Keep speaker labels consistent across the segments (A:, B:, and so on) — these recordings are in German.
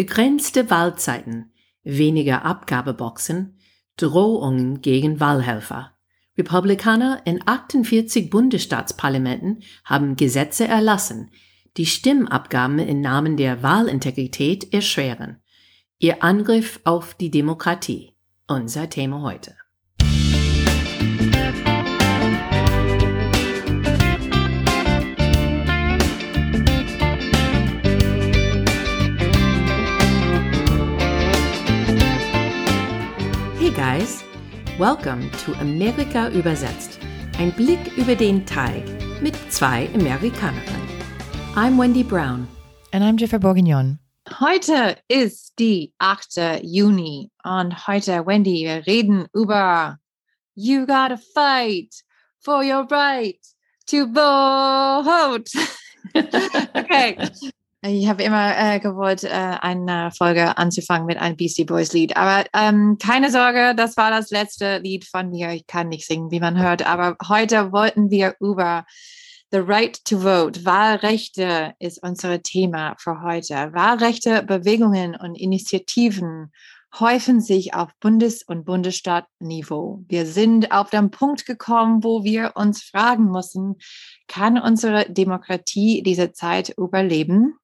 A: Begrenzte Wahlzeiten, weniger Abgabeboxen, Drohungen gegen Wahlhelfer. Republikaner in 48 Bundesstaatsparlamenten haben Gesetze erlassen, die Stimmabgaben im Namen der Wahlintegrität erschweren. Ihr Angriff auf die Demokratie. Unser Thema heute. Guys, welcome to Amerika übersetzt. Ein Blick über den Teig mit zwei Amerikanerinnen. I'm Wendy Brown.
B: And I'm Jennifer Bourguignon.
C: Heute ist die 8. Juni und heute, Wendy, wir reden über You gotta fight for your right to vote. okay, ich habe immer äh, gewollt, äh, eine Folge anzufangen mit einem Beastie Boys Lied. Aber ähm, keine Sorge, das war das letzte Lied von mir. Ich kann nicht singen, wie man hört. Aber heute wollten wir über The Right to Vote, Wahlrechte ist unser Thema für heute. Wahlrechte, Bewegungen und Initiativen häufen sich auf Bundes- und Bundesstaatniveau. Wir sind auf den Punkt gekommen, wo wir uns fragen müssen, kann unsere Demokratie diese Zeit überleben?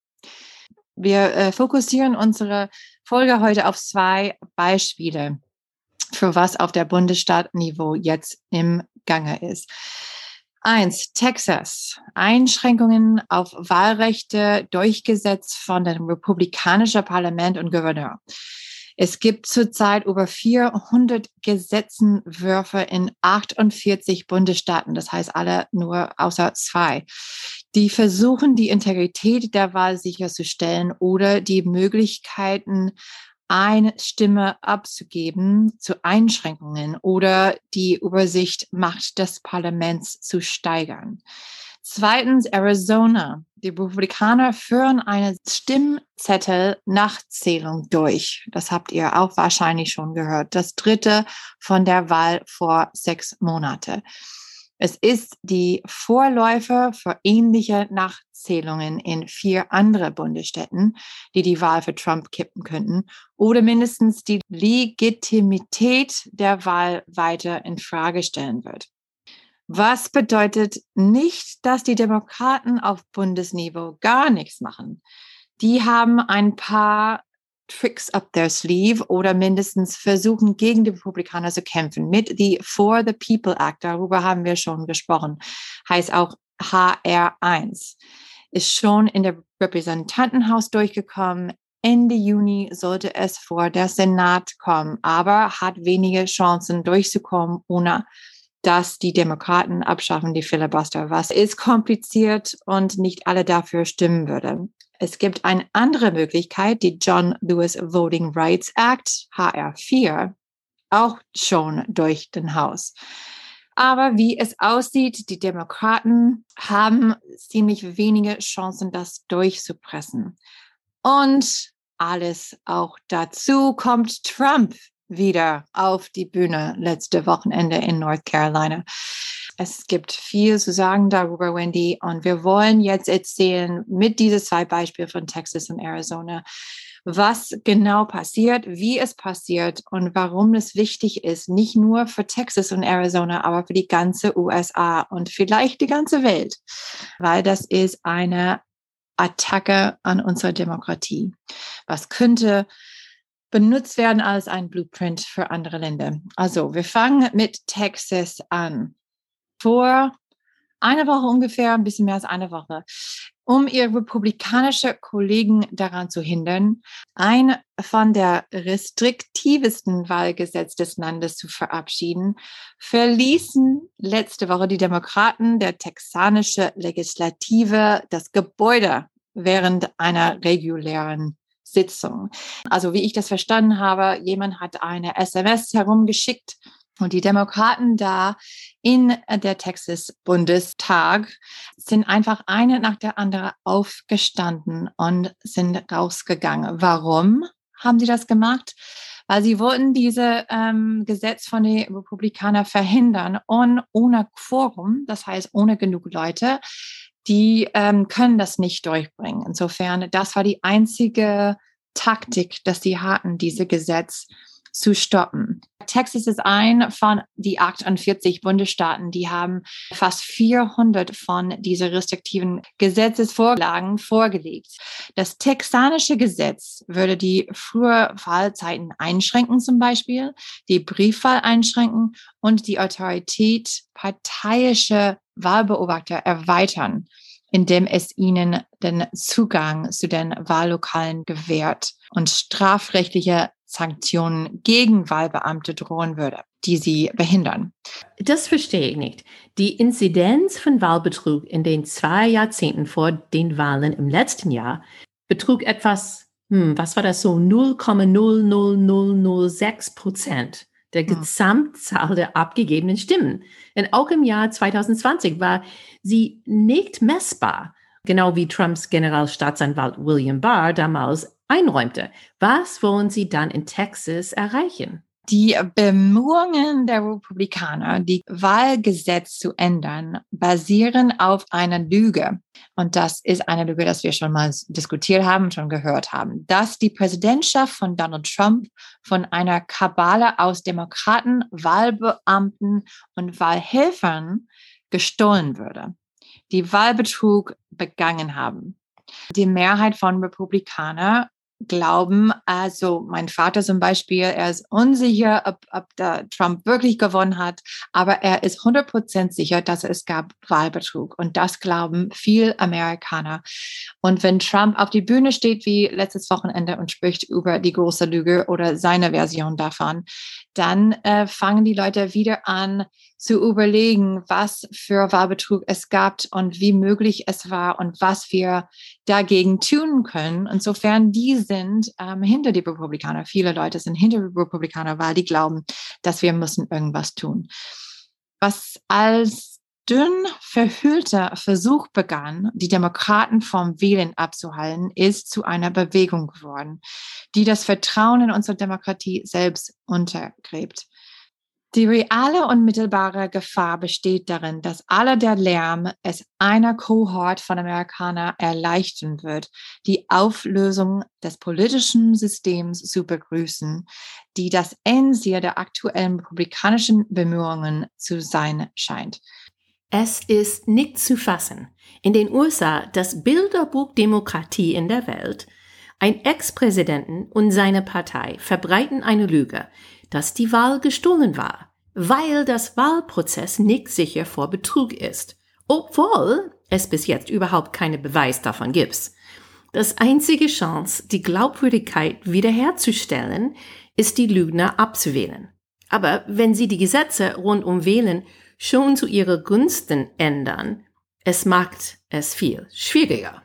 C: Wir äh, fokussieren unsere Folge heute auf zwei Beispiele, für was auf der Bundesstaatniveau jetzt im Gange ist. Eins, Texas. Einschränkungen auf Wahlrechte durchgesetzt von dem republikanischen Parlament und Gouverneur. Es gibt zurzeit über 400 Gesetzenwürfe in 48 Bundesstaaten, das heißt alle nur außer zwei, die versuchen, die Integrität der Wahl sicherzustellen oder die Möglichkeiten, eine Stimme abzugeben zu Einschränkungen oder die Übersicht Macht des Parlaments zu steigern. Zweitens Arizona. Die Republikaner führen eine Stimmzettel-Nachzählung durch. Das habt ihr auch wahrscheinlich schon gehört. Das dritte von der Wahl vor sechs Monate. Es ist die Vorläufer für ähnliche Nachzählungen in vier andere Bundesstädten, die die Wahl für Trump kippen könnten oder mindestens die Legitimität der Wahl weiter in Frage stellen wird. Was bedeutet nicht, dass die Demokraten auf Bundesniveau gar nichts machen. Die haben ein paar Tricks up their sleeve oder mindestens versuchen, gegen die Republikaner zu kämpfen. Mit die For the People Act, darüber haben wir schon gesprochen, heißt auch HR1, ist schon in der Repräsentantenhaus durchgekommen. Ende Juni sollte es vor der Senat kommen, aber hat wenige Chancen durchzukommen, ohne dass die Demokraten abschaffen die Filibuster, was ist kompliziert und nicht alle dafür stimmen würden. Es gibt eine andere Möglichkeit, die John Lewis Voting Rights Act, HR4, auch schon durch den Haus. Aber wie es aussieht, die Demokraten haben ziemlich wenige Chancen, das durchzupressen. Und alles auch dazu kommt Trump wieder auf die Bühne letzte Wochenende in North Carolina. Es gibt viel zu sagen darüber, Wendy, und wir wollen jetzt erzählen mit diesen zwei Beispielen von Texas und Arizona, was genau passiert, wie es passiert und warum es wichtig ist, nicht nur für Texas und Arizona, aber für die ganze USA und vielleicht die ganze Welt, weil das ist eine Attacke an unsere Demokratie. Was könnte benutzt werden als ein Blueprint für andere Länder. Also wir fangen mit Texas an. Vor einer Woche ungefähr, ein bisschen mehr als eine Woche, um ihre republikanische Kollegen daran zu hindern, ein von der restriktivsten Wahlgesetz des Landes zu verabschieden, verließen letzte Woche die Demokraten der texanische Legislative das Gebäude während einer regulären Sitzung. Also wie ich das verstanden habe, jemand hat eine SMS herumgeschickt und die Demokraten da in der Texas Bundestag sind einfach eine nach der anderen aufgestanden und sind rausgegangen. Warum haben sie das gemacht? Weil sie wollten diese ähm, Gesetz von den Republikanern verhindern und ohne Quorum, das heißt ohne genug Leute, die ähm, können das nicht durchbringen. Insofern, das war die einzige Taktik, dass sie hatten, diese Gesetz zu stoppen. Texas ist ein von die 48 Bundesstaaten, die haben fast 400 von diese restriktiven Gesetzesvorlagen vorgelegt. Das texanische Gesetz würde die frühe Wahlzeiten einschränken zum Beispiel, die Briefwahl einschränken und die Autorität parteiische Wahlbeobachter erweitern indem es ihnen den Zugang zu den Wahllokalen gewährt und strafrechtliche Sanktionen gegen Wahlbeamte drohen würde, die sie behindern.
A: Das verstehe ich nicht. Die Inzidenz von Wahlbetrug in den zwei Jahrzehnten vor den Wahlen im letzten Jahr betrug etwas, hm, was war das so, 0,00006 Prozent der hm. Gesamtzahl der abgegebenen Stimmen. Und auch im Jahr 2020 war sie nicht messbar, genau wie Trumps Generalstaatsanwalt William Barr damals einräumte. Was wollen Sie dann in Texas erreichen?
C: Die Bemühungen der Republikaner, die Wahlgesetz zu ändern, basieren auf einer Lüge. Und das ist eine Lüge, das wir schon mal diskutiert haben, schon gehört haben, dass die Präsidentschaft von Donald Trump von einer Kabale aus Demokraten, Wahlbeamten und Wahlhelfern gestohlen würde, die Wahlbetrug begangen haben. Die Mehrheit von Republikanern glauben, also mein Vater zum Beispiel, er ist unsicher, ob, ob der Trump wirklich gewonnen hat, aber er ist 100% sicher, dass es gab Wahlbetrug. Und das glauben viel Amerikaner. Und wenn Trump auf die Bühne steht wie letztes Wochenende und spricht über die große Lüge oder seine Version davon, dann äh, fangen die Leute wieder an, zu überlegen, was für Wahlbetrug es gab und wie möglich es war und was wir dagegen tun können. Insofern die sind ähm, hinter die Republikaner. Viele Leute sind hinter die Republikaner, weil die glauben, dass wir müssen irgendwas tun. Was als dünn verhüllter Versuch begann, die Demokraten vom Wählen abzuhalten, ist zu einer Bewegung geworden, die das Vertrauen in unsere Demokratie selbst untergräbt. Die reale und mittelbare Gefahr besteht darin, dass alle der Lärm es einer Kohort von Amerikanern erleichtern wird, die Auflösung des politischen Systems zu begrüßen, die das Endziel der aktuellen republikanischen Bemühungen zu sein scheint.
A: Es ist nicht zu fassen. In den USA das Bilderbuch Demokratie in der Welt. Ein Ex-Präsidenten und seine Partei verbreiten eine Lüge, dass die Wahl gestohlen war, weil das Wahlprozess nicht sicher vor Betrug ist, obwohl es bis jetzt überhaupt keine Beweis davon gibt. Das einzige Chance, die Glaubwürdigkeit wiederherzustellen, ist die Lügner abzuwählen. Aber wenn sie die Gesetze rund um Wählen schon zu ihrer Gunsten ändern, es macht es viel schwieriger.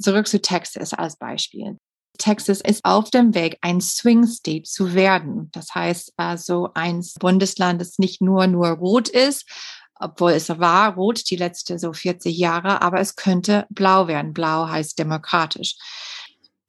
C: Zurück zu Texas als Beispiel. Texas ist auf dem Weg, ein Swing State zu werden. Das heißt also ein Bundesland, das nicht nur nur rot ist, obwohl es war rot die letzten so 40 Jahre, aber es könnte blau werden. Blau heißt demokratisch.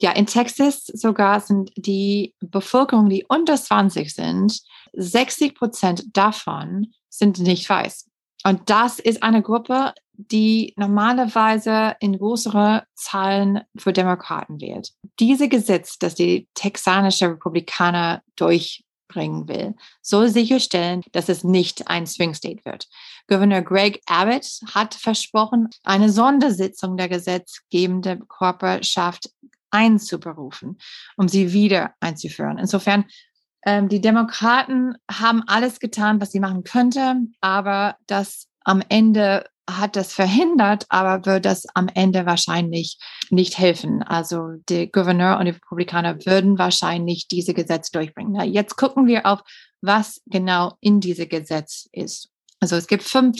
C: Ja, in Texas sogar sind die Bevölkerung, die unter 20 sind, 60 Prozent davon sind nicht weiß. Und das ist eine Gruppe, die normalerweise in größere Zahlen für Demokraten wählt. Diese Gesetz, das die texanische Republikaner durchbringen will, soll sicherstellen, dass es nicht ein Swing State wird. Gouverneur Greg Abbott hat versprochen, eine Sondersitzung der gesetzgebenden Körperschaft einzuberufen, um sie wieder einzuführen. Insofern ähm, die Demokraten haben alles getan, was sie machen könnte, aber das am Ende hat das verhindert, aber wird das am Ende wahrscheinlich nicht helfen. Also der Gouverneur und die Republikaner würden wahrscheinlich diese Gesetze durchbringen. Na, jetzt gucken wir auf, was genau in diesem Gesetz ist. Also es gibt fünf,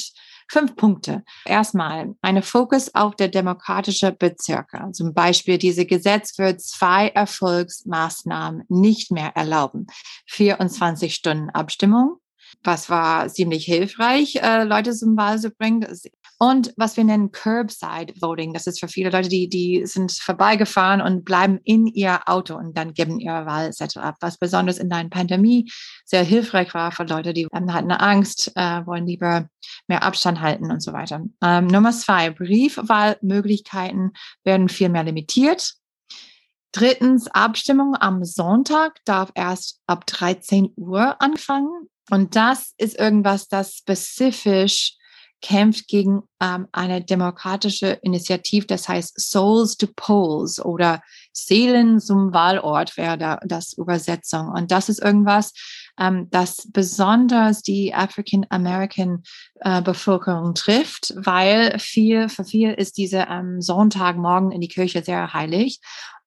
C: fünf Punkte. Erstmal eine Fokus auf der demokratische Bezirke. Zum Beispiel, diese Gesetz wird zwei Erfolgsmaßnahmen nicht mehr erlauben. 24 Stunden Abstimmung was war ziemlich hilfreich, äh, Leute zum Wahl zu bringen. Und was wir nennen Curbside Voting. Das ist für viele Leute, die, die sind vorbeigefahren und bleiben in ihr Auto und dann geben ihre Wahlzettel ab. Was besonders in der Pandemie sehr hilfreich war für Leute, die hatten Angst, äh, wollen lieber mehr Abstand halten und so weiter. Ähm, Nummer zwei, Briefwahlmöglichkeiten werden viel mehr limitiert. Drittens, Abstimmung am Sonntag darf erst ab 13 Uhr anfangen. Und das ist irgendwas, das spezifisch kämpft gegen ähm, eine demokratische Initiative, das heißt Souls to Polls oder Seelen zum Wahlort wäre da, das Übersetzung. Und das ist irgendwas, ähm, das besonders die African American äh, Bevölkerung trifft, weil viel, für viel ist diese ähm, Sonntagmorgen in die Kirche sehr heilig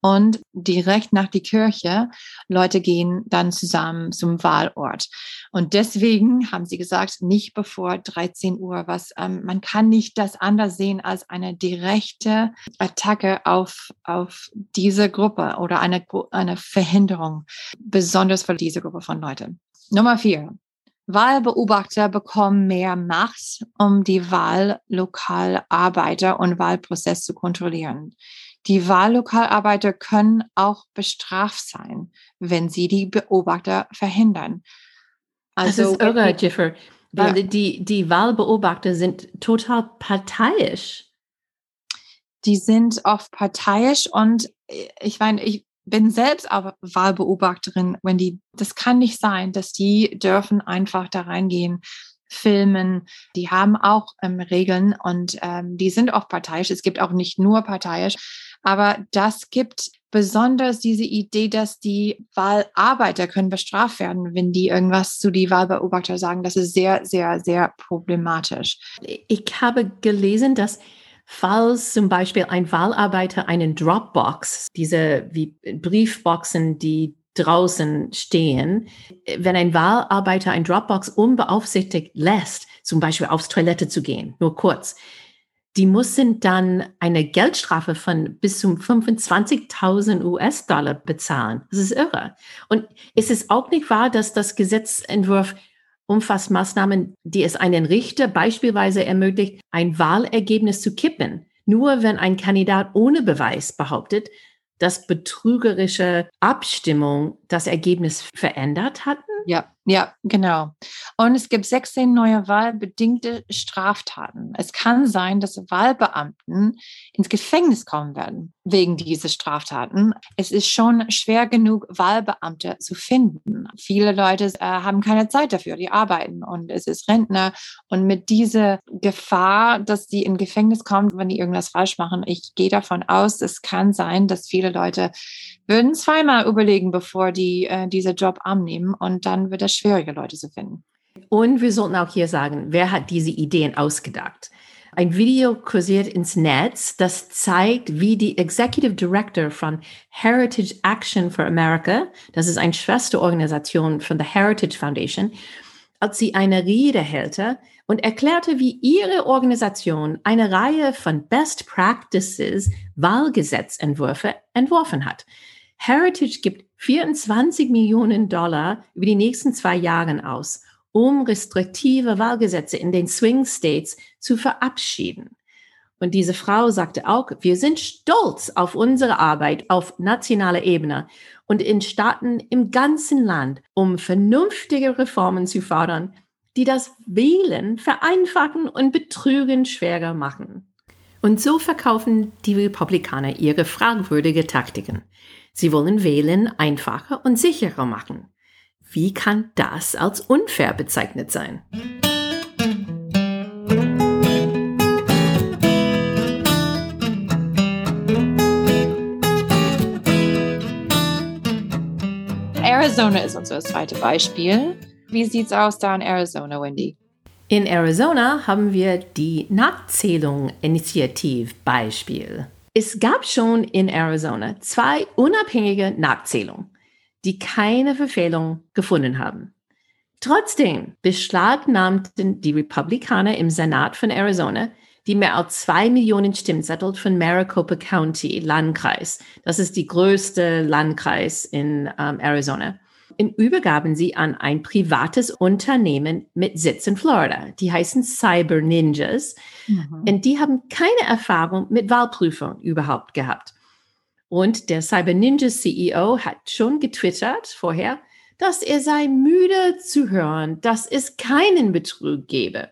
C: und direkt nach die Kirche. Leute gehen dann zusammen zum Wahlort. Und deswegen haben sie gesagt, nicht bevor 13 Uhr, was ähm, man kann nicht das anders sehen als eine direkte Attacke auf, auf diese Gruppe oder eine, eine Verhinderung, besonders für diese Gruppe von Leuten. Nummer vier. Wahlbeobachter bekommen mehr Macht, um die Wahllokalarbeiter und Wahlprozess zu kontrollieren. Die Wahllokalarbeiter können auch bestraft sein, wenn sie die Beobachter verhindern.
A: Also, das ist irre, Jiffer, weil ja. die, die Wahlbeobachter sind total parteiisch.
C: Die sind oft parteiisch und ich meine, ich bin selbst aber Wahlbeobachterin, wenn die, das kann nicht sein, dass die dürfen einfach da reingehen filmen. Die haben auch ähm, Regeln und ähm, die sind auch parteiisch. Es gibt auch nicht nur parteiisch. Aber das gibt besonders diese Idee, dass die Wahlarbeiter können bestraft werden, wenn die irgendwas zu die Wahlbeobachter sagen. Das ist sehr, sehr, sehr problematisch.
A: Ich habe gelesen, dass falls zum Beispiel ein Wahlarbeiter einen Dropbox, diese wie Briefboxen, die draußen stehen, wenn ein Wahlarbeiter ein Dropbox unbeaufsichtigt lässt, zum Beispiel aufs Toilette zu gehen, nur kurz, die mussten dann eine Geldstrafe von bis zu 25.000 US-Dollar bezahlen. Das ist irre. Und es ist auch nicht wahr, dass das Gesetzentwurf umfasst Maßnahmen, die es einen Richter beispielsweise ermöglicht, ein Wahlergebnis zu kippen. Nur wenn ein Kandidat ohne Beweis behauptet, dass betrügerische Abstimmung das Ergebnis verändert hatten?
C: Ja, ja, genau. Und es gibt 16 neue wahlbedingte Straftaten. Es kann sein, dass Wahlbeamten ins Gefängnis kommen werden wegen dieser Straftaten. Es ist schon schwer genug, Wahlbeamte zu finden. Viele Leute äh, haben keine Zeit dafür, die arbeiten und es ist Rentner. Und mit dieser Gefahr, dass die in Gefängnis kommen, wenn die irgendwas falsch machen, ich gehe davon aus, es kann sein, dass viele Leute würden zweimal überlegen, bevor die äh, diesen Job annehmen und dann wird es schwieriger, Leute zu finden.
A: Und wir sollten auch hier sagen, wer hat diese Ideen ausgedacht? Ein Video kursiert ins Netz, das zeigt, wie die Executive Director von Heritage Action for America, das ist eine Schwesterorganisation von der Heritage Foundation, als sie eine Rede hält und erklärte, wie ihre Organisation eine Reihe von Best Practices Wahlgesetzentwürfe entworfen hat. Heritage gibt 24 Millionen Dollar über die nächsten zwei Jahre aus, um restriktive Wahlgesetze in den Swing States zu verabschieden. Und diese Frau sagte auch, wir sind stolz auf unsere Arbeit auf nationaler Ebene und in Staaten im ganzen Land, um vernünftige Reformen zu fordern, die das Wählen vereinfachen und Betrügen schwerer machen. Und so verkaufen die Republikaner ihre fragwürdige Taktiken. Sie wollen Wählen einfacher und sicherer machen. Wie kann das als unfair bezeichnet sein?
C: Arizona ist unser zweites Beispiel. Wie sieht's aus da in Arizona, Wendy?
A: In Arizona haben wir die Nachzählung-Initiativ-Beispiel. Es gab schon in Arizona zwei unabhängige Nachzählungen, die keine Verfehlung gefunden haben. Trotzdem beschlagnahmten die Republikaner im Senat von Arizona die mehr als zwei Millionen Stimmzettel von Maricopa County, Landkreis. Das ist die größte Landkreis in ähm, Arizona und übergaben sie an ein privates Unternehmen mit Sitz in Florida. Die heißen Cyber Ninjas. Mhm. Und die haben keine Erfahrung mit Wahlprüfung überhaupt gehabt. Und der Cyber Ninja CEO hat schon getwittert vorher, dass er sei müde zu hören, dass es keinen Betrug gebe.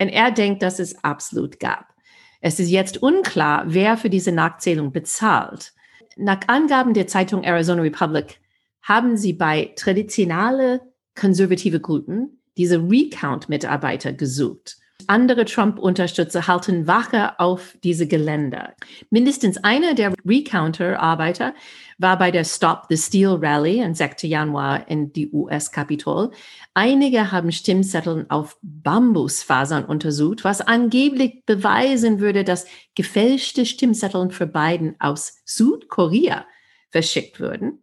A: Und er denkt, dass es absolut gab. Es ist jetzt unklar, wer für diese Nachzählung bezahlt. Nach Angaben der Zeitung Arizona Republic haben sie bei traditionelle konservative Gruppen diese Recount-Mitarbeiter gesucht. Andere Trump-Unterstützer halten Wache auf diese Geländer. Mindestens einer der Recounter-Arbeiter war bei der Stop the Steal Rally am 6. Januar in die US-Kapitol. Einige haben Stimmzetteln auf Bambusfasern untersucht, was angeblich beweisen würde, dass gefälschte Stimmzetteln für Biden aus Südkorea verschickt würden.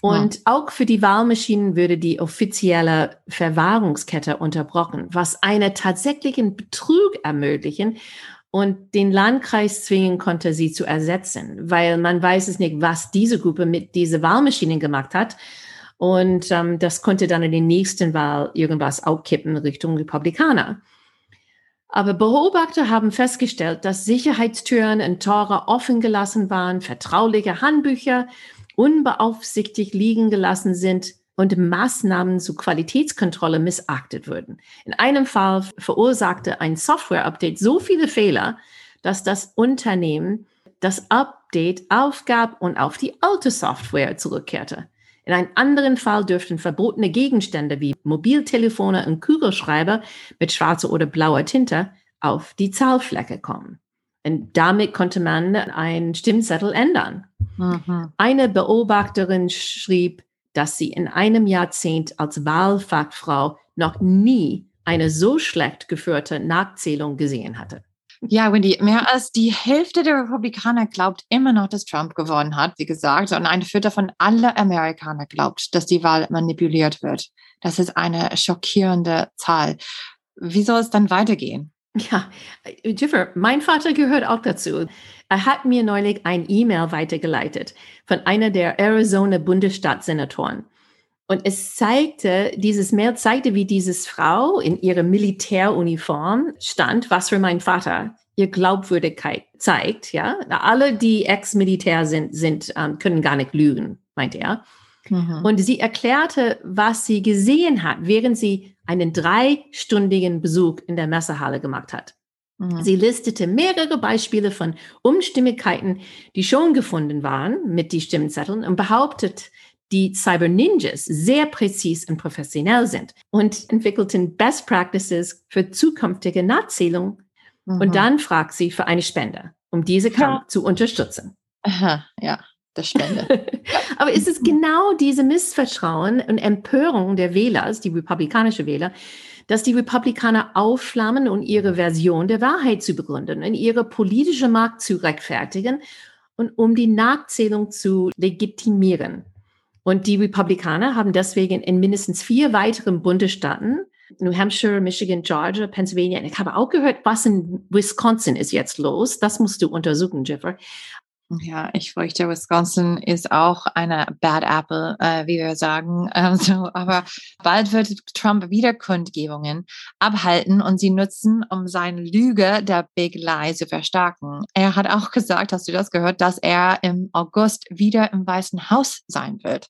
A: Und ja. auch für die Wahlmaschinen würde die offizielle Verwahrungskette unterbrochen, was einen tatsächlichen Betrug ermöglichen und den Landkreis zwingen konnte, sie zu ersetzen, weil man weiß es nicht, was diese Gruppe mit diese Wahlmaschinen gemacht hat. Und ähm, das konnte dann in den nächsten Wahl irgendwas aufkippen Richtung Republikaner. Aber Beobachter haben festgestellt, dass Sicherheitstüren und Tore offen gelassen waren, vertrauliche Handbücher unbeaufsichtigt liegen gelassen sind und Maßnahmen zur Qualitätskontrolle missachtet würden. In einem Fall verursachte ein Software-Update so viele Fehler, dass das Unternehmen das Update aufgab und auf die alte Software zurückkehrte. In einem anderen Fall dürften verbotene Gegenstände wie Mobiltelefone und Kugelschreiber mit schwarzer oder blauer Tinte auf die Zahlfläche kommen. Und damit konnte man einen Stimmzettel ändern. Mhm. Eine Beobachterin schrieb, dass sie in einem Jahrzehnt als Wahlfachfrau noch nie eine so schlecht geführte Nachzählung gesehen hatte.
C: Ja, Wendy, mehr als die Hälfte der Republikaner glaubt immer noch, dass Trump gewonnen hat, wie gesagt. Und ein Viertel von aller Amerikaner glaubt, dass die Wahl manipuliert wird. Das ist eine schockierende Zahl. Wie soll es dann weitergehen?
A: Ja, Jiffer, mein Vater gehört auch dazu. Er hat mir neulich ein E-Mail weitergeleitet von einer der Arizona Bundesstaatssenatoren. Und es zeigte, dieses Mail zeigte, wie dieses Frau in ihrer Militäruniform stand, was für meinen Vater ihr Glaubwürdigkeit zeigt. Ja, alle, die Ex-Militär sind, sind ähm, können gar nicht lügen, meinte er. Mhm. Und sie erklärte, was sie gesehen hat, während sie einen dreistündigen Besuch in der Messehalle gemacht hat. Mhm. Sie listete mehrere Beispiele von Unstimmigkeiten, die schon gefunden waren mit die Stimmzetteln und behauptet, die Cyber Ninjas sehr präzis und professionell sind und entwickelten Best Practices für zukünftige Nachzählung. Mhm. Und dann fragt sie für eine Spende, um diese Kampf ja. zu unterstützen.
C: Aha, ja der Spende.
A: Aber ist es genau diese Missvertrauen und Empörung der Wähler, die republikanische Wähler, dass die Republikaner aufflammen, um ihre Version der Wahrheit zu begründen und ihre politische Macht zu rechtfertigen und um die Nachzählung zu legitimieren. Und die Republikaner haben deswegen in mindestens vier weiteren Bundesstaaten New Hampshire, Michigan, Georgia, Pennsylvania. Ich habe auch gehört, was in Wisconsin ist jetzt los. Das musst du untersuchen, Jeffrey.
C: Ja, ich fürchte, Wisconsin ist auch eine Bad Apple, äh, wie wir sagen. Also, aber bald wird Trump wieder Kundgebungen abhalten und sie nutzen, um seine Lüge der Big Lie zu verstärken. Er hat auch gesagt, hast du das gehört, dass er im August wieder im Weißen Haus sein wird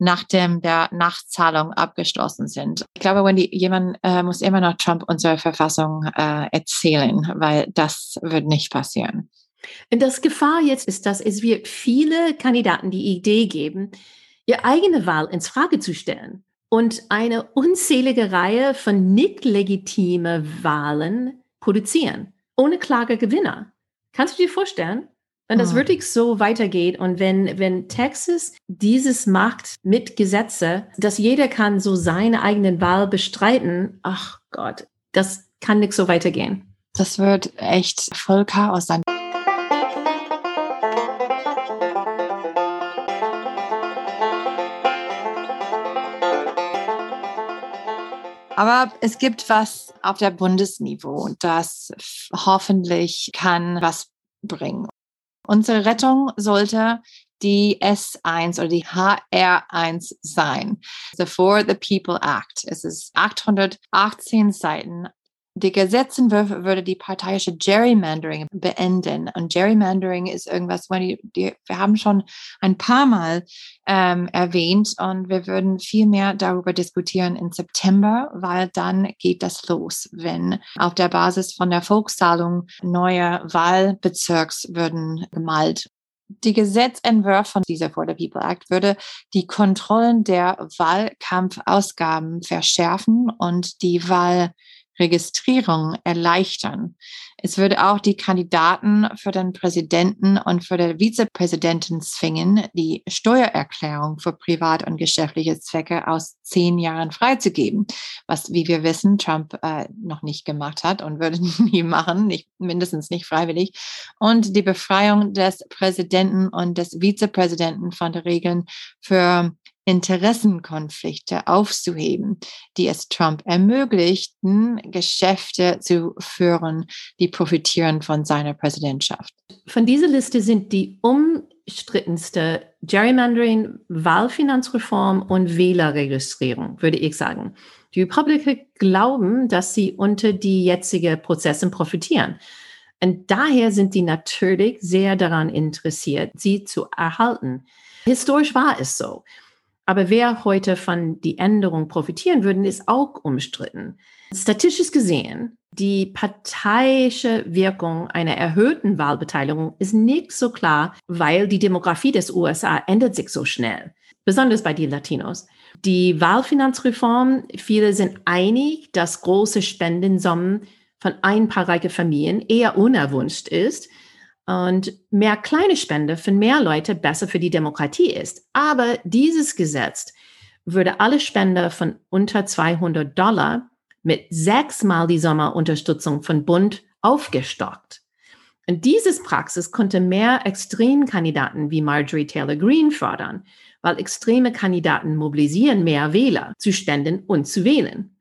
C: nachdem der Nachzahlung abgeschlossen sind. Ich glaube, Wendy, jemand äh, muss immer noch Trump unsere Verfassung äh, erzählen, weil das wird nicht passieren.
A: Und das Gefahr jetzt ist, dass es wird viele Kandidaten die Idee geben, ihre eigene Wahl ins Frage zu stellen und eine unzählige Reihe von nicht legitime Wahlen produzieren, ohne klare Gewinner. Kannst du dir vorstellen? Wenn das hm. wirklich so weitergeht und wenn, wenn Texas dieses macht mit Gesetze, dass jeder kann so seine eigenen Wahl bestreiten, ach Gott, das kann nicht so weitergehen.
C: Das wird echt voll Chaos sein. Aber es gibt was auf der Bundesniveau, das hoffentlich kann was bringen. Unsere Rettung sollte die S1 oder die HR1 sein. The For the People Act. Es ist 818 Seiten, die Gesetzentwurf würde die parteiische Gerrymandering beenden. Und Gerrymandering ist irgendwas, die, die, wir haben schon ein paar Mal ähm, erwähnt und wir würden viel mehr darüber diskutieren im September, weil dann geht das los, wenn auf der Basis von der Volkszahlung neue Wahlbezirks würden gemalt Die Gesetzentwurf von dieser For the People Act würde die Kontrollen der Wahlkampfausgaben verschärfen und die Wahl Registrierung erleichtern. Es würde auch die Kandidaten für den Präsidenten und für den Vizepräsidenten zwingen, die Steuererklärung für privat- und geschäftliche Zwecke aus zehn Jahren freizugeben, was, wie wir wissen, Trump äh, noch nicht gemacht hat und würde nie machen, nicht, mindestens nicht freiwillig. Und die Befreiung des Präsidenten und des Vizepräsidenten von den Regeln für Interessenkonflikte aufzuheben, die es Trump ermöglichten, Geschäfte zu führen, die profitieren von seiner Präsidentschaft.
A: Von dieser Liste sind die umstrittenste Gerrymandering, Wahlfinanzreform und Wählerregistrierung, würde ich sagen. Die Republikaner glauben, dass sie unter die jetzige Prozesse profitieren. Und daher sind sie natürlich sehr daran interessiert, sie zu erhalten. Historisch war es so. Aber wer heute von die Änderung profitieren würde, ist auch umstritten. Statistisch gesehen, die parteiische Wirkung einer erhöhten Wahlbeteiligung ist nicht so klar, weil die Demografie des USA ändert sich so schnell, besonders bei den Latinos. Die Wahlfinanzreform, viele sind einig, dass große Spendensummen von ein paar reiche Familien eher unerwünscht ist und mehr kleine Spende für mehr Leute besser für die Demokratie ist. Aber dieses Gesetz würde alle Spender von unter 200 Dollar mit sechsmal die Sommerunterstützung von Bund aufgestockt. Und dieses Praxis konnte mehr Extremkandidaten wie Marjorie Taylor Greene fördern, weil extreme Kandidaten mobilisieren mehr Wähler zu spenden und zu wählen.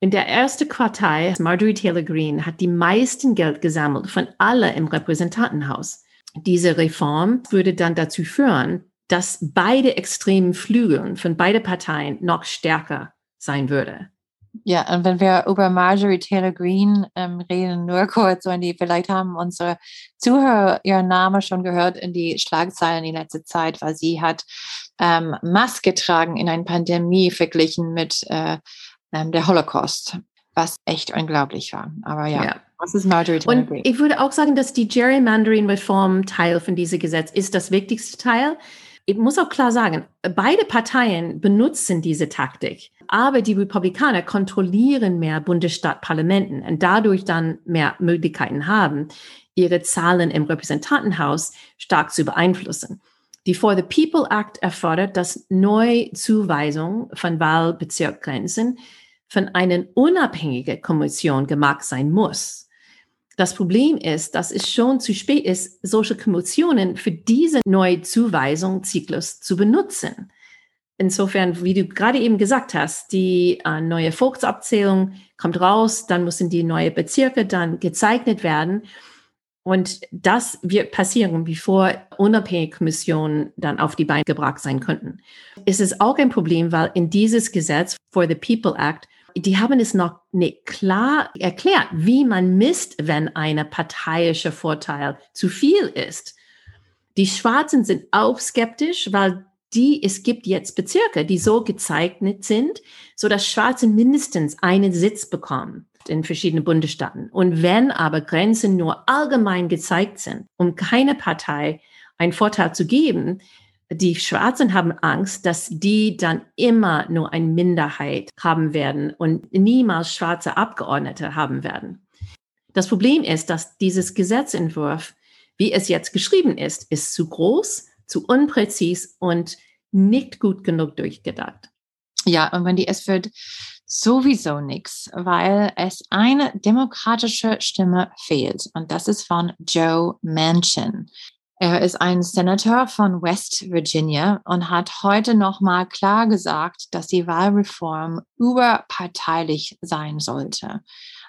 A: In der ersten Quartal, Marjorie Taylor Greene hat die meisten Geld gesammelt von allen im Repräsentantenhaus. Diese Reform würde dann dazu führen, dass beide extremen Flügel von beiden Parteien noch stärker sein würde.
C: Ja, und wenn wir über Marjorie Taylor Greene ähm, reden, nur kurz, wenn die vielleicht haben unsere Zuhörer ihren Namen schon gehört in die Schlagzeilen in letzter Zeit, weil sie hat ähm, Maske tragen in einer Pandemie verglichen mit äh, ähm, der Holocaust, was echt unglaublich war. Aber ja. ja.
A: Was ist Marjorie Und ich würde auch sagen, dass die Gerrymandering-Reform Teil von diesem Gesetz ist das wichtigste Teil. Ich muss auch klar sagen, beide Parteien benutzen diese Taktik, aber die Republikaner kontrollieren mehr Bundesstaatparlamenten und dadurch dann mehr Möglichkeiten haben, ihre Zahlen im Repräsentantenhaus stark zu beeinflussen. Die For the People Act erfordert, dass Neuzuweisung von Wahlbezirkgrenzen von einer unabhängigen Kommission gemacht sein muss. Das Problem ist, dass es schon zu spät ist, solche Kommissionen für diese Neuzuweisungszyklus zu benutzen. Insofern, wie du gerade eben gesagt hast, die äh, neue Volksabzählung kommt raus, dann müssen die neuen Bezirke dann gezeichnet werden. Und das wird passieren, bevor unabhängige Kommissionen dann auf die Beine gebracht sein könnten. Es ist auch ein Problem, weil in dieses Gesetz for the People Act die haben es noch nicht klar erklärt, wie man misst, wenn eine parteiische Vorteil zu viel ist. Die Schwarzen sind auch skeptisch, weil die, es gibt jetzt Bezirke, die so gezeichnet sind, so dass Schwarze mindestens einen Sitz bekommen in verschiedenen Bundesstaaten. Und wenn aber Grenzen nur allgemein gezeigt sind, um keine Partei einen Vorteil zu geben, die Schwarzen haben Angst, dass die dann immer nur eine Minderheit haben werden und niemals schwarze Abgeordnete haben werden. Das Problem ist, dass dieses Gesetzentwurf, wie es jetzt geschrieben ist, ist zu groß, zu unpräzis und nicht gut genug durchgedacht.
C: Ja, und wenn die wird sowieso nichts, weil es eine demokratische Stimme fehlt und das ist von Joe Manchin. Er ist ein Senator von West Virginia und hat heute nochmal klar gesagt, dass die Wahlreform überparteilich sein sollte,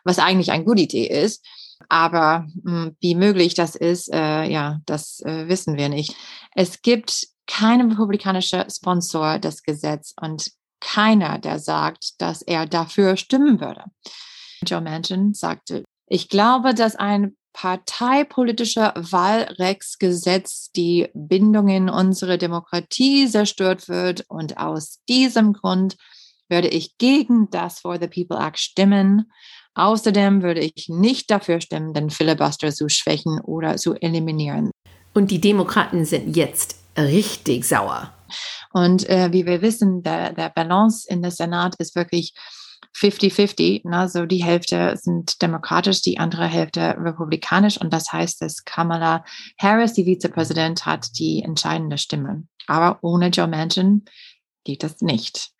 C: was eigentlich eine gute Idee ist. Aber hm, wie möglich das ist, äh, ja, das äh, wissen wir nicht. Es gibt keinen republikanischen Sponsor des Gesetzes und keiner, der sagt, dass er dafür stimmen würde. Joe Manchin sagte, ich glaube, dass ein parteipolitischer Wahlrechtsgesetz die Bindungen unserer Demokratie zerstört wird. Und aus diesem Grund würde ich gegen das For the People Act stimmen. Außerdem würde ich nicht dafür stimmen, den Filibuster zu schwächen oder zu eliminieren.
A: Und die Demokraten sind jetzt richtig sauer.
C: Und äh, wie wir wissen, der, der Balance in der Senat ist wirklich 50-50. Ne? So die Hälfte sind demokratisch, die andere Hälfte republikanisch. Und das heißt, dass Kamala Harris, die Vizepräsident, hat die entscheidende Stimme. Aber ohne Joe Manchin geht das nicht.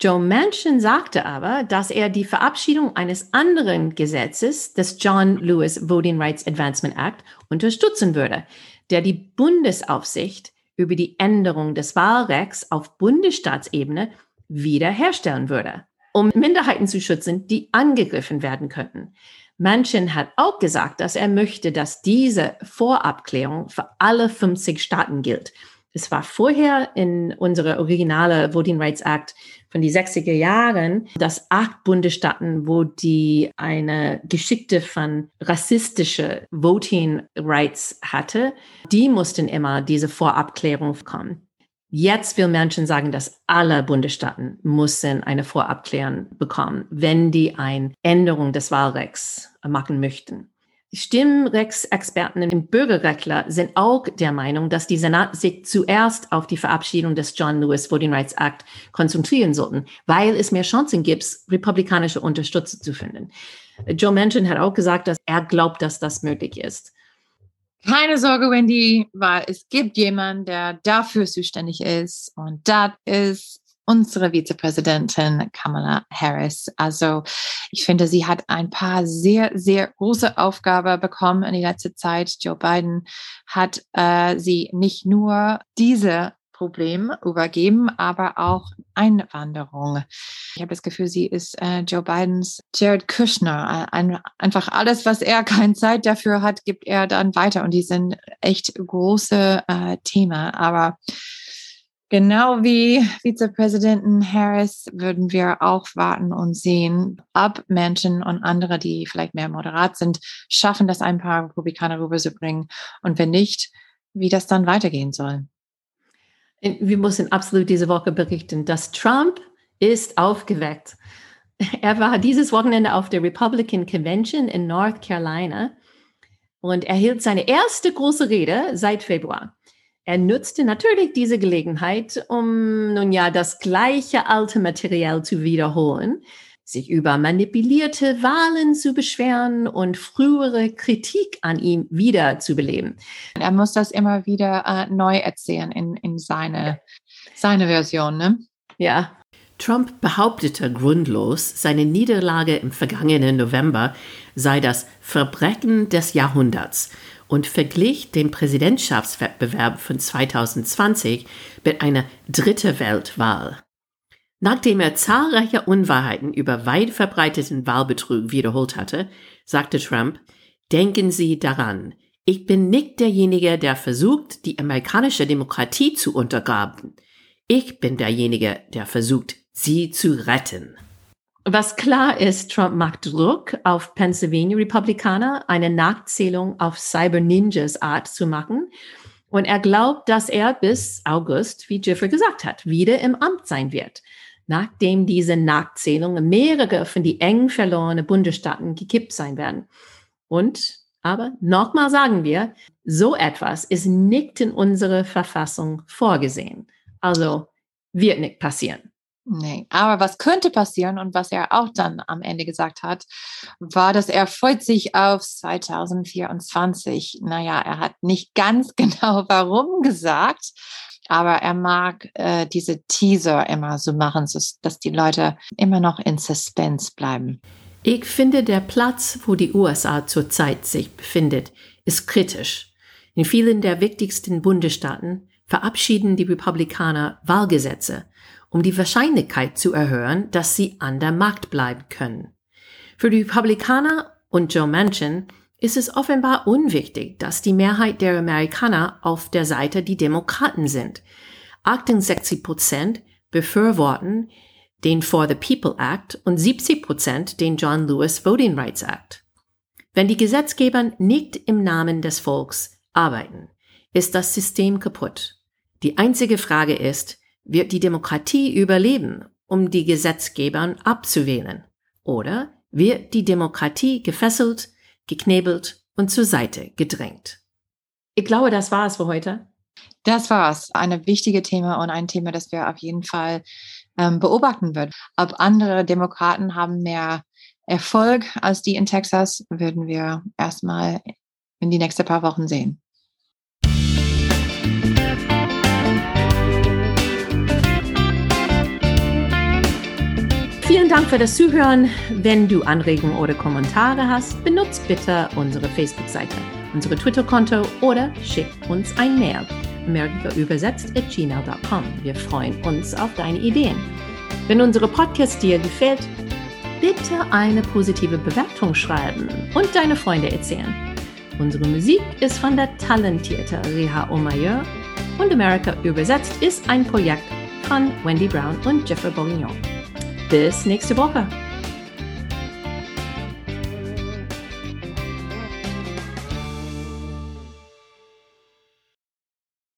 A: Joe Manchin sagte aber, dass er die Verabschiedung eines anderen Gesetzes, des John Lewis Voting Rights Advancement Act, unterstützen würde, der die Bundesaufsicht über die Änderung des Wahlrechts auf Bundesstaatsebene wiederherstellen würde, um Minderheiten zu schützen, die angegriffen werden könnten. Manchin hat auch gesagt, dass er möchte, dass diese Vorabklärung für alle 50 Staaten gilt. Es war vorher in unserer originale Voting Rights Act von die 60er Jahren, dass acht Bundesstaaten, wo die eine Geschichte von rassistische Voting Rights hatte, die mussten immer diese Vorabklärung bekommen. Jetzt will Menschen sagen, dass alle Bundesstaaten müssen eine Vorabklärung bekommen, wenn die eine Änderung des Wahlrechts machen möchten. Stimmrechtsexperten und Bürgerrechtler sind auch der Meinung, dass die Senat sich zuerst auf die Verabschiedung des John Lewis Voting Rights Act konzentrieren sollten, weil es mehr Chancen gibt, republikanische Unterstützer zu finden. Joe Manchin hat auch gesagt, dass er glaubt, dass das möglich ist.
C: Keine Sorge, Wendy, weil es gibt jemanden, der dafür zuständig ist und das ist unsere Vizepräsidentin Kamala Harris. Also ich finde, sie hat ein paar sehr, sehr große Aufgaben bekommen in die letzte Zeit. Joe Biden hat äh, sie nicht nur diese Problem übergeben, aber auch Einwanderung. Ich habe das Gefühl, sie ist äh, Joe Bidens Jared Kushner. Ein, einfach alles, was er keine Zeit dafür hat, gibt er dann weiter. Und die sind echt große äh, Themen. Aber Genau wie Vizepräsidenten Harris würden wir auch warten und sehen, ob Menschen und andere, die vielleicht mehr moderat sind, schaffen, das ein paar Republikaner rüberzubringen. Und wenn nicht, wie das dann weitergehen soll.
A: Wir müssen absolut diese Woche berichten, dass Trump ist aufgeweckt. Er war dieses Wochenende auf der Republican Convention in North Carolina und er hielt seine erste große Rede seit Februar. Er nutzte natürlich diese Gelegenheit, um nun ja das gleiche alte Material zu wiederholen, sich über manipulierte Wahlen zu beschweren und frühere Kritik an ihm wiederzubeleben.
C: Er muss das immer wieder äh, neu erzählen in, in seine, seine Version, ne?
A: Ja. Trump behauptete grundlos, seine Niederlage im vergangenen November sei das Verbrechen des Jahrhunderts und verglich den Präsidentschaftswettbewerb von 2020 mit einer dritte Weltwahl. Nachdem er zahlreiche Unwahrheiten über weit verbreiteten Wahlbetrug wiederholt hatte, sagte Trump, denken Sie daran, ich bin nicht derjenige, der versucht, die amerikanische Demokratie zu untergraben. Ich bin derjenige, der versucht, sie zu retten. Was klar ist, Trump macht Druck auf Pennsylvania Republikaner, eine Nachzählung auf Cyber Ninjas Art zu machen. Und er glaubt, dass er bis August, wie Jeffrey gesagt hat, wieder im Amt sein wird, nachdem diese Nachzählung mehrere von die eng verlorenen Bundesstaaten gekippt sein werden. Und aber nochmal sagen wir, so etwas ist nicht in unserer Verfassung vorgesehen. Also wird nicht passieren.
C: Nee, aber was könnte passieren und was er auch dann am Ende gesagt hat, war, dass er freut sich auf 2024. Naja, er hat nicht ganz genau warum gesagt, aber er mag äh, diese Teaser immer so machen, dass die Leute immer noch in Suspense bleiben.
A: Ich finde, der Platz, wo die USA zurzeit sich befindet, ist kritisch. In vielen der wichtigsten Bundesstaaten verabschieden die Republikaner Wahlgesetze um die Wahrscheinlichkeit zu erhöhen, dass sie an der Macht bleiben können. Für die Republikaner und Joe Manchin ist es offenbar unwichtig, dass die Mehrheit der Amerikaner auf der Seite die Demokraten sind. 68 Prozent befürworten den For the People Act und 70 Prozent den John Lewis Voting Rights Act. Wenn die Gesetzgeber nicht im Namen des Volks arbeiten, ist das System kaputt. Die einzige Frage ist, wird die Demokratie überleben, um die Gesetzgebern abzuwählen? Oder wird die Demokratie gefesselt, geknebelt und zur Seite gedrängt? Ich glaube, das war es für heute.
C: Das war's. Ein wichtiges Thema und ein Thema, das wir auf jeden Fall ähm, beobachten würden. Ob andere Demokraten haben mehr Erfolg als die in Texas, würden wir erstmal in die nächsten paar Wochen sehen.
A: Vielen Dank für das Zuhören. Wenn du Anregungen oder Kommentare hast, benutzt bitte unsere Facebook-Seite, unsere Twitter-Konto oder schick uns ein Mail. America übersetzt at gmail.com. Wir freuen uns auf deine Ideen. Wenn unsere Podcast dir gefällt, bitte eine positive Bewertung schreiben und deine Freunde erzählen. Unsere Musik ist von der talentierten Reha Omayer und America übersetzt ist ein Projekt von Wendy Brown und Jeffrey Bourguignon. Bis nächste Woche.